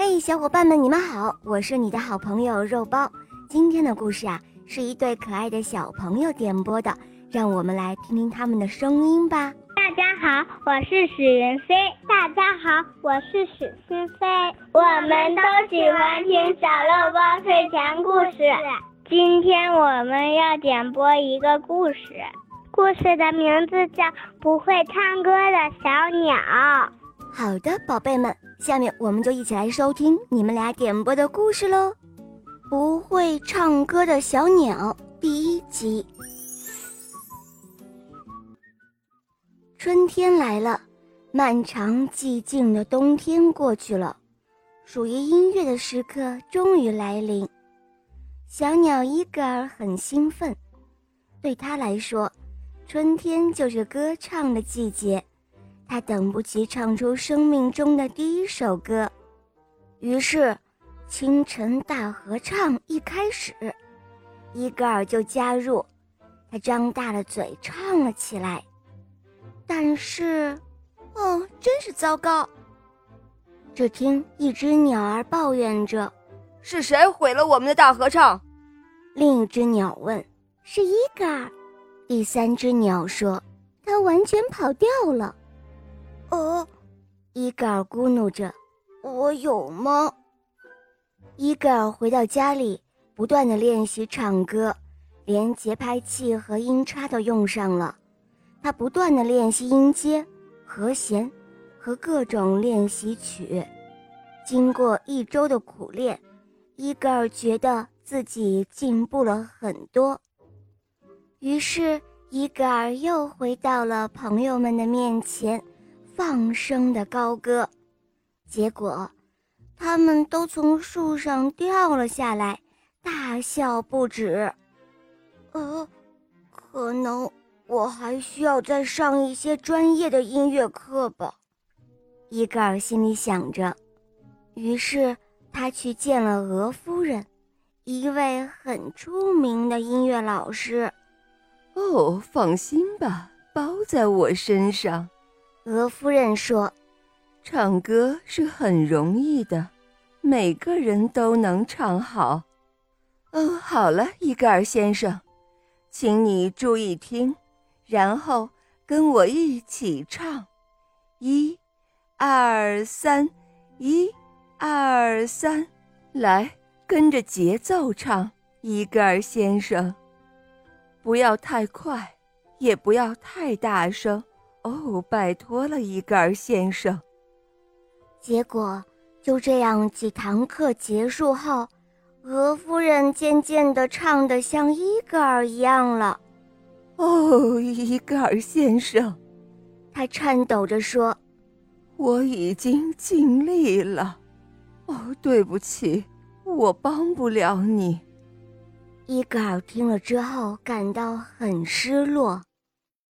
嘿，小伙伴们，你们好，我是你的好朋友肉包。今天的故事啊，是一对可爱的小朋友点播的，让我们来听听他们的声音吧。大家好，我是史云飞。大家好，我是史新飞。我们都喜欢听小肉包睡前故事。今天我们要点播一个故事，故事的名字叫《不会唱歌的小鸟》。好的，宝贝们。下面我们就一起来收听你们俩点播的故事喽，《不会唱歌的小鸟》第一集。春天来了，漫长寂静的冬天过去了，属于音乐的时刻终于来临。小鸟伊格尔很兴奋，对他来说，春天就是歌唱的季节。他等不及唱出生命中的第一首歌，于是，清晨大合唱一开始，伊格尔就加入。他张大了嘴唱了起来，但是，哦，真是糟糕！只听一只鸟儿抱怨着：“是谁毁了我们的大合唱？”另一只鸟问：“是伊格尔。”第三只鸟说：“他完全跑掉了。”哦，伊格尔咕哝着：“我有吗？”伊格尔回到家里，不断的练习唱歌，连节拍器和音叉都用上了。他不断的练习音阶、和弦和各种练习曲。经过一周的苦练，伊格尔觉得自己进步了很多。于是，伊格尔又回到了朋友们的面前。放声的高歌，结果，他们都从树上掉了下来，大笑不止。呃，可能我还需要再上一些专业的音乐课吧，伊格尔心里想着。于是他去见了俄夫人，一位很出名的音乐老师。哦，放心吧，包在我身上。俄夫人说：“唱歌是很容易的，每个人都能唱好。”哦，好了，伊戈尔先生，请你注意听，然后跟我一起唱：一、二、三，一、二、三，来跟着节奏唱，伊戈尔先生，不要太快，也不要太大声。哦，拜托了，伊格尔先生。结果就这样，几堂课结束后，俄夫人渐渐地唱得像伊格尔一样了。哦，伊格尔先生，他颤抖着说：“我已经尽力了。哦，对不起，我帮不了你。”伊格尔听了之后感到很失落。